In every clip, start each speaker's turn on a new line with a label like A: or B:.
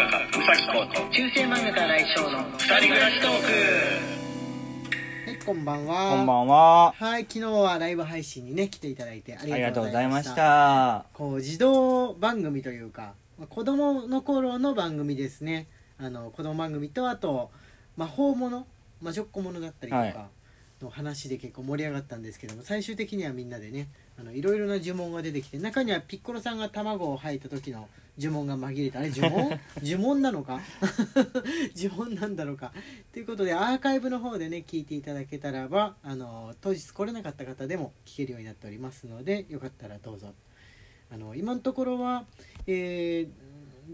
A: うさぎこと
B: 中世漫画家来翔の
A: 二人暮らしトー
B: はいこんばんは。
C: こんばんは。
B: はい昨日はライブ配信にね来ていただいてあ
C: ありが
B: とうご
C: ざいまし
B: た。
C: た。
B: こう児童番組というかまあ子供の頃の番組ですね。あの子供番組とあと魔法もの魔女っ子ものだったりと
C: はい。
B: かの話で結構盛り上がったんですけども最終的にはみんなでねあのいろいろな呪文が出てきて中にはピッコロさんが卵を吐いた時の呪文が紛れてあれ呪文？呪文なのか？呪文なんだろうか？ということでアーカイブの方でね聞いていただけたらばあの当日来れなかった方でも聞けるようになっておりますのでよかったらどうぞ。あの今のところは、えー、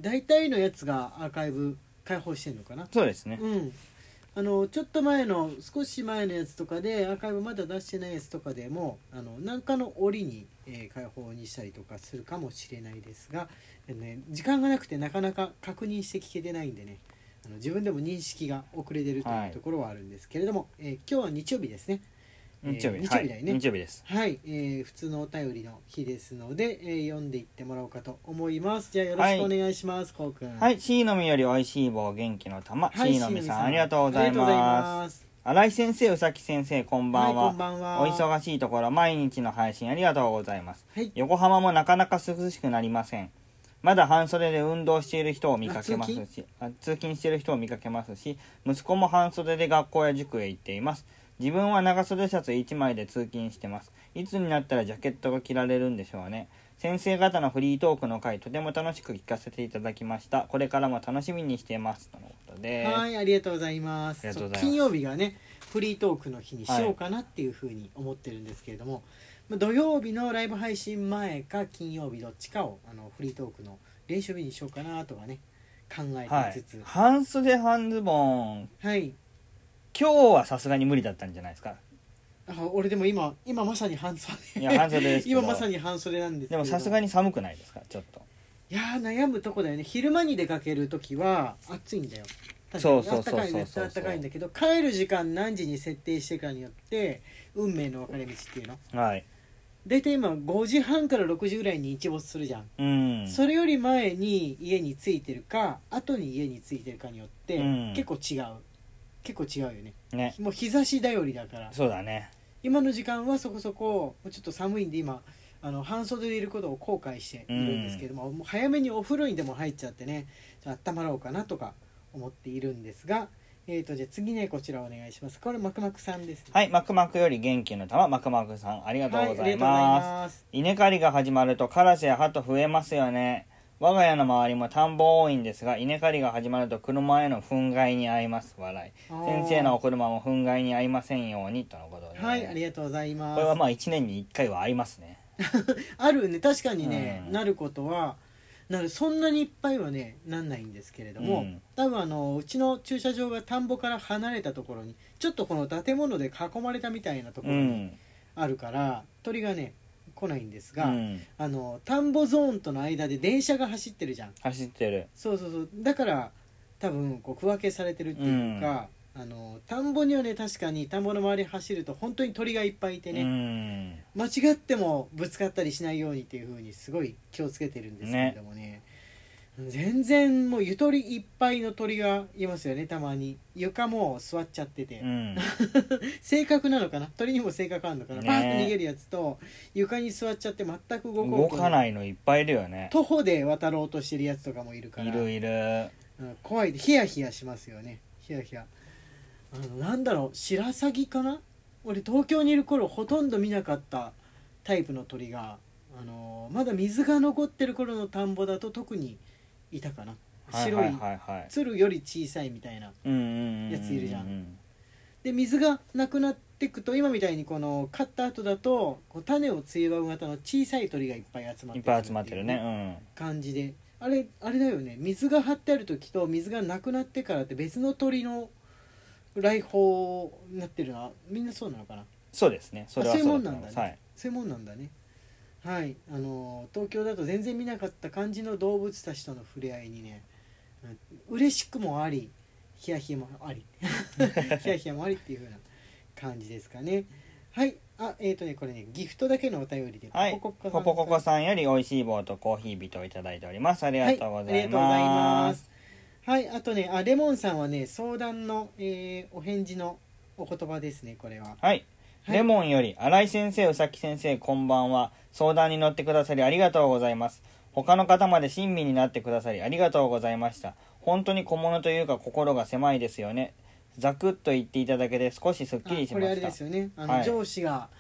B: 大体のやつがアーカイブ開放してるのかな？
C: そうですね。
B: うんあのちょっと前の少し前のやつとかでアーカイブまだ出してないやつとかでもあの何かの折に、えー開放にしたりとかするかもしれないですが、えーね、時間がなくてなかなか確認して聞けてないんでねあの自分でも認識が遅れてると
C: はい。いう
B: ところはあるんですけれども、えー今日は日曜日ですねえー
C: 日曜日。
B: 日曜日だよね
C: はい日曜日です。
B: はい、えー普通のお便りの日ですので、えー読んでいってもらおうかと思いますじゃあよろしくお願いします、こうくん
C: はい、しーのみよりおいしい棒元気の玉。しーのみさんありがとうございま。
B: ますす
C: 新井先生、うさき先生、こんばん
B: はい、こ
C: は
B: ん。ばんは
C: お忙しいところ、毎日の配信ありがとうございます。
B: はい
C: 横浜もなかなか涼しくなりません。まだ半袖で運動している人を見かけますし、あ通勤している人を見かけますし、息子も半袖で学校や塾へ行っています。自分は長袖シャツ1枚で通勤してます。いつになったらジャケットが着られるんでしょうね。先生方のフリートークの回、とても楽しく聞かせていただきました。これからも楽しみにしています。とのことで。
B: はい、ありがとうございます。
C: ます
B: 金曜日がね、フリートークの日にしようかなっていうふうに思ってるんですけれども、まあ土曜日のライブ配信前か金曜日どっちかをあのフリートークの練習日にしようかなとかね考
C: はい
B: えてつつ、。
C: 半袖半ズボン、
B: はい。
C: 今日はさすがに無理だったんじゃないですか？
B: あ俺でも今今まさに半袖。
C: いや半袖ですけど
B: 今まさに半袖なんですけど。
C: でもさすがに寒くないですか？ちょっと
B: いやー悩むとこだよね。昼間に出かけるときは暑いんだよ。
C: そうそうそうそう
B: あったかい絶対あったかいんだけど帰る時間何時に設定してかによって運命の分かれ道っていうの
C: はい
B: 大体今5時半から6時ぐらいに日没するじゃん、
C: うん
B: それより前に家に着いてるか後に家に着いてるかによって、
C: うん
B: 結構違う結構違うよね。
C: ね。
B: もう日差し頼りだから。
C: そうだね。
B: 今の時間はそこそこちょっと寒いんで今あの半袖でいることを後悔しているんですけども,、もう早めにお風呂にでも入っちゃってねじゃあ温まろうかなとか思っているんですがえー、とじゃあ次ねこちらお願いします。これマクマクさんです、ね、
C: はいマクマクより元気の玉マクマクさんありがとうございます。稲刈りが始まるとカラスやハト増えますよね我が家の周りも田んぼ多いんですが稲刈りが始まると車への憤慨に遭います。笑い。先生のお車も憤慨に遭いませんようにとのことで、
B: はいありがとうございます。
C: これはまあ1年に1回は合いますね。
B: あるね確かにね、
C: うん。
B: なることはなるそんなにいっぱいはねなんないんですけれども、
C: うん。
B: 多分あのうちの駐車場が田んぼから離れたところにちょっとこの建物で囲まれたみたいなところに
C: うん。
B: あるから、鳥がね来ないんですが、
C: うん。
B: あの田んぼゾーンとの間で電車が走ってるじゃん。
C: 走ってる。
B: そうそうそう。だから多分こう区分けされてるっていうか、あの田んぼにはね確かに田んぼの周り走ると本当に鳥がいっぱいいてね、
C: うん。
B: 間違ってもぶつかったりしないようにっていう風にすごい気をつけてるんですけれどもね全然もうゆとりいっぱいの鳥がいますよねたまに。床も座っちゃってて、
C: うん。
B: 性格なのかな？鳥にも性格あるのかな、
C: ね。
B: バーッと逃げるやつと床に座っちゃって全く動
C: かないのいっぱいいるよね。
B: 徒歩で渡ろうとしてるやつとかもいるから。
C: いるいる。
B: うん怖い。ヒヤヒヤしますよね。ヒヤヒヤ。あのなんだろう。シラサギかな？俺東京にいる頃ほとんど見なかったタイプの鳥があのまだ水が残ってる頃の田んぼだと特にいたかな。白い,、鶴より小さいみたいなやついるじゃん。で水がなくなってくと今みたいにこの刈った後だとこう種をついばう型の小さい鳥がいっぱい集まって
C: いっぱい集まってるね。
B: 感じで。あれあれだよね。水が張ってある時と水がなくなってからって別の鳥の来訪になってるのはみんなそうなのかな？
C: そうですね。それは
B: あそういうも
C: ん
B: なんだね。
C: はい。
B: そういうもんなんだねはい。あの東京だと全然見なかった感じの動物たちとの触れ合いにねうん嬉しくもありヒヤヒヤもあり ヒヤヒヤもありっていう風な感じですかね。はい。あえっ、ー、とねこれねギフトだけのお便りで
C: はい。
B: ポコ
C: ポポココさんより美味しい棒とコーヒービトをいただいております。ありがとうござい
B: はいありがとうございま
C: ますす。
B: はいあとねあレモンさんはね相談の、えーお返事のお言葉ですねこれは。
C: はい。
B: はい
C: レモンより、新井先生、宇崎先生、こんばんは。相談に乗ってくださりありがとうございます。他の方まで親身になってくださりありがとうございました。本当に小物というか心が狭いですよね。ざくっと言っていただけで少しすっきりしました
B: あこれあれで。すよねあの、
C: はい
B: 上司が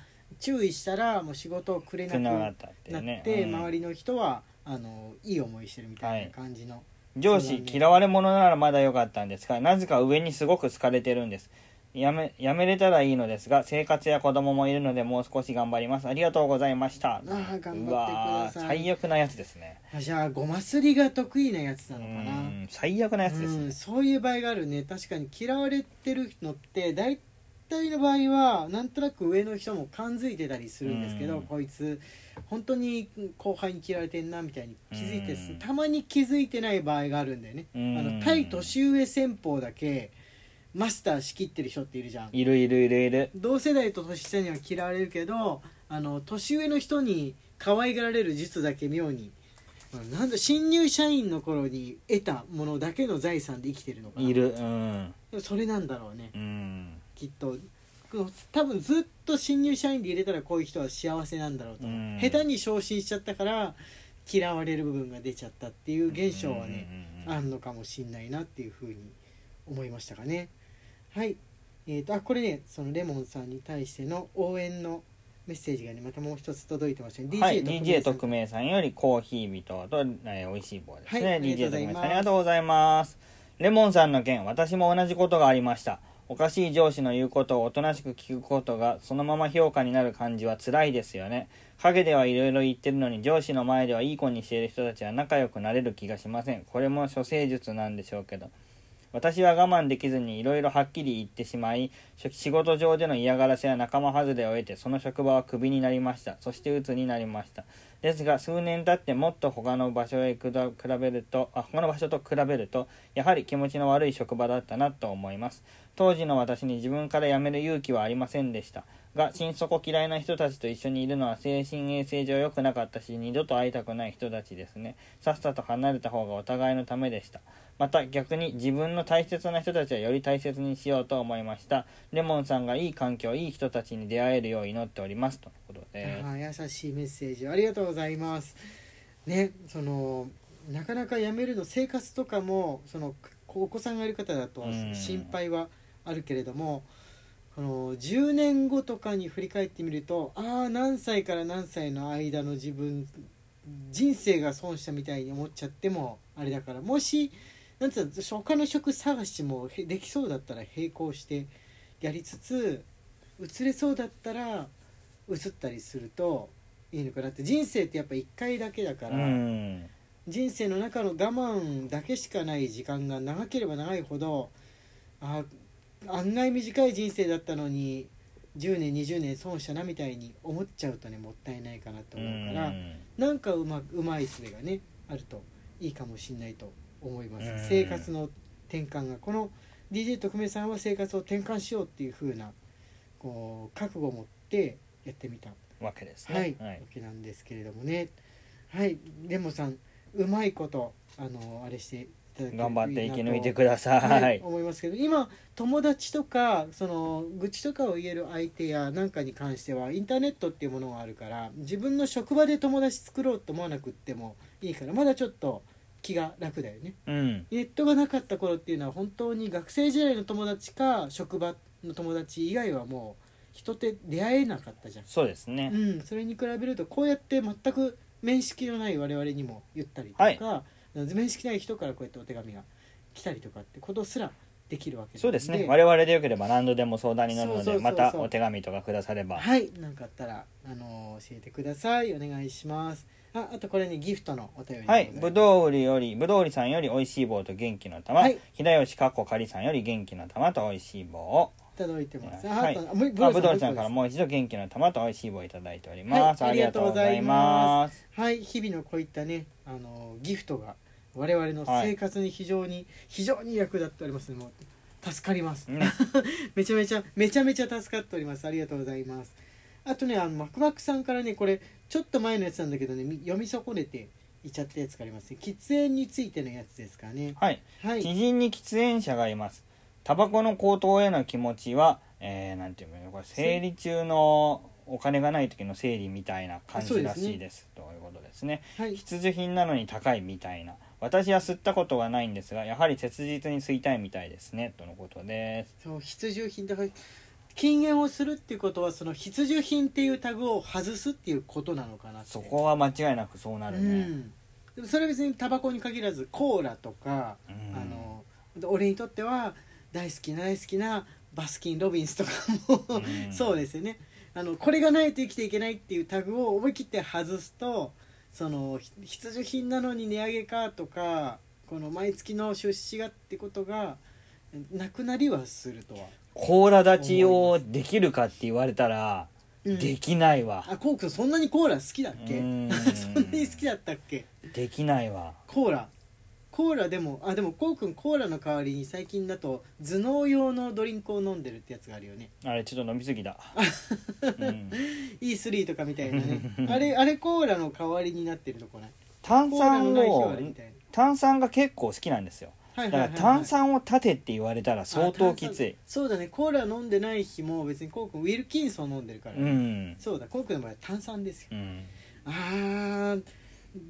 B: 注意したらもう仕事をくれなく
C: つなったってね。
B: て、
C: うん
B: 周りの人はあのいい思いしてるみたいな感じの、
C: 上司
B: そうだね
C: 嫌われ者ならまだ良かったんですがなぜか上にすごく好かれてるんですやめやめれたらいいのですが生活や子供もいるのでもう少し頑張ります。ありがとうございました。
B: あー頑張ってください。
C: 最悪なやつですね。
B: あじゃあごますりが得意なやつな
C: う
B: のかな、
C: ん最悪なやつですね。
B: うん、そういう場合があるね。確かに嫌われてるのって大体の場合はなんとなく上の人も感づいてたりするんですけど、
C: うん。
B: こいつ本当に後輩に嫌われてんなみたいに気づいてたまに気づいてない場合があるんだよね、
C: うん。
B: あの対年上戦法だけマスター仕切ってる人っているじゃん。
C: いるいるいるいる。
B: 同世代と年下には嫌われるけどあの年上の人に可愛がられる術だけ妙に。なんだ新入社員の頃に得たものだけの財産で生きてるのかな。い
C: るうん。
B: でもそれなんだろうね。
C: うん。
B: きっと。多分ずっと新入社員で入れたらこういう人は幸せなんだろうと、
C: うん。
B: 下手に昇進しちゃったから嫌われる部分が出ちゃったっていう現象はね、
C: うん。
B: あんのかもしんないなっていうふうに思いましたかねはい。えー、とあこれねそのレモンさんに対しての応援のメッセージがねまたもう一つ届いてましたね。
C: はい。
B: DJ
C: 特命さんよりコーヒー人と、えー、美味しい棒ですね、
B: はい
C: DJ 特命さん。ありがとうございます。レモンさんの件私も同じことがありました。おかしい上司の言うことをおとなしく聞くことがそのまま評価になる感じは辛いですよね。陰ではいろいろ言ってるのに上司の前ではいい子にしている人たちは仲良くなれる気がしません。これも処世術なんでしょうけど私は我慢できずにいろいろはっきり言ってしまい仕事上での嫌がらせや仲間外れを得てその職場はクビになりました。そして鬱になりました。ですが数年経ってもっと他の場所へくだ比べるとあ他の場所と比べるとやはり気持ちの悪い職場だったなと思います。当時の私に自分から辞める勇気はありませんでした。が心底嫌いな人たちと一緒にいるのは精神衛生上良くなかったし二度と会いたくない人たちですね。さっさと離れた方がお互いのためでした。また逆に自分の大切な人たちはより大切にしようと思いました。レモンさんがいい環境いい人たちに出会えるよう祈っております。ということで
B: あ優しいメッセージありがとうございます。ねそのなかなか辞めるの生活とかもそのお子さんがいる方だと
C: うん。
B: 心配はあるけれども、この10年後とかに振り返ってみるとああ何歳から何歳の間の自分人生が損したみたいに思っちゃってもあれだからもしなんつうの他の職探しもへできそうだったら並行してやりつつ移れそうだったら移ったりするといいのかなって人生ってやっぱ1回だけだか
C: う
B: ら、
C: ん。
B: 人生の中の我慢だけしかない時間が長ければ長いほどあ案外短い人生だったのに10年20年損したなみたいに思っちゃうとねもったいないかなと思うから、なんかうまうまい術がねあるといいかもしれないと思います、
C: うん。
B: 生活の転換がこの DJ 特命さんは生活を転換しようっていう風なこう覚悟を持ってやってみた
C: わけです
B: はい、
C: ねはい。
B: わけなんですけれどもね。はい。レモさんうまいことあのあれして
C: 頑張って生き抜いて
B: く
C: くださ
B: はい。い、思いますけど今友達とかその愚痴とかを言える相手やなんかに関してはインターネットっていうものがあるから自分の職場で友達作ろうと思わなくってもいいからまだちょっと気が楽だよね。
C: うん。
B: ネットがなかった頃っていうのは本当に学生時代の友達か職場の友達以外はもう人って出会えなかったじゃん。
C: そうですね。
B: うん、それに比べるとこうやって全く面識のない我々にも言ったりとか、
C: はい。
B: 面識ない人からこうやってお手紙が来たりとかってことすらできるわけなの
C: そうですね。我々でよければ何度でも相談に乗るの
B: そうそうそうそう。
C: でまたお手紙とかくだされば。
B: はい。何かあったら、あのー教えてください。お願いします。ああとこれねギフトのお便りでござ
C: はいい
B: ます。
C: ぶどう売りよりぶどう売りさんより美味しい棒と元気の玉、
B: はい。
C: 平吉かっこかりさんより元気の玉と美味しい棒。を
B: 届いてます。
C: はい。
B: あぶ
C: どう売りさんから
B: も
C: もう一度元気の玉と美味しい棒をいただいております、
B: はい
C: ありがとうございます。
B: はい日々のこういったねあのーギフトが我々の生活に非常に、非常に役立っておりますもう助かります。
C: ね
B: めちゃめちゃめちゃめちゃ助かっております。ありがとうございます。あとねあのマクマクさんからねこれちょっと前のやつなんだけどねみ読み損ねていっちゃったやつがありますね。喫煙についてのやつですかね。
C: はい。
B: はい。
C: 知人に喫煙者がいますタバコの高騰への気持ちは、えー、なんていうのこれ生理中のお金がない時の生理みたいな感じらしいです。ということですね。
B: はい。
C: 必需品なのに高いみたいな。私は吸ったことがないんですがやはり切実に吸いたいみたいですね。とのことです。
B: そう必需品だから禁煙をするっていうことはその必需品っていうタグを外すっていうことなのかな
C: そこは間違いなくそうな
B: う
C: るね、
B: ん。でもそれは別にタバコに限らずコーラとか、
C: うん。
B: あの俺にとっては大好きな大好きなバスキン・ロビンスとかも、
C: うん。
B: そうですよね。あのこれがないと生きていけないっていうタグを思い切って外すとそのひ必需品なのに値上げかとかこの毎月の出資がってことがなくなりはするとは、
C: コーラ立ちをできるかって言われたら、
B: うん。
C: できないわ。
B: あコークそんなにコーラ好きだっけ？
C: うん。
B: そんなに好きだったっけ？
C: できないわ。
B: コーラコーラでもあでもこうくんコーラの代わりに最近だと頭脳用のドリンクを飲んでるってやつがあるよね。
C: あれちょっと飲みすぎだ、うん、
B: E3 とかみたいなね。あれあれコーラの代わりになってるとこない？
C: 炭
B: コーラの
C: 酸
B: ない日は
C: を
B: あれみたい
C: 炭酸が結構好きなんですよ。
B: なはい
C: だから炭酸を立てって言われたら相当きつい。
B: そうだね。コーラ飲んでない日も別にコウ君ウィルキンソン飲んでるから、
C: うん。
B: そうだ。コウ君の場合は炭酸ですよ。
C: うん。
B: あー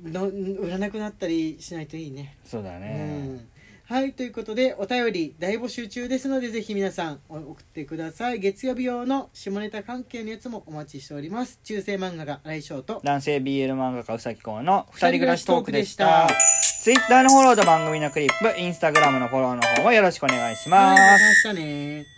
B: の売らなくなったりしないといいね。
C: そうだ
B: う
C: ね
B: ん。はいということでお便り大募集中ですのでぜひ皆さんお送ってください。月曜日用の下ネタ関係のやつもお待ちしております。中世漫画が来翔と。
C: 男性 BL 漫画家うさきこうの二人暮らしトークでし
B: 二人暮ら
C: た。Twitter のフォローと番組のクリップ Instagram のフォローの方もよろしくお願いし
B: はい
C: ます
B: また明日ね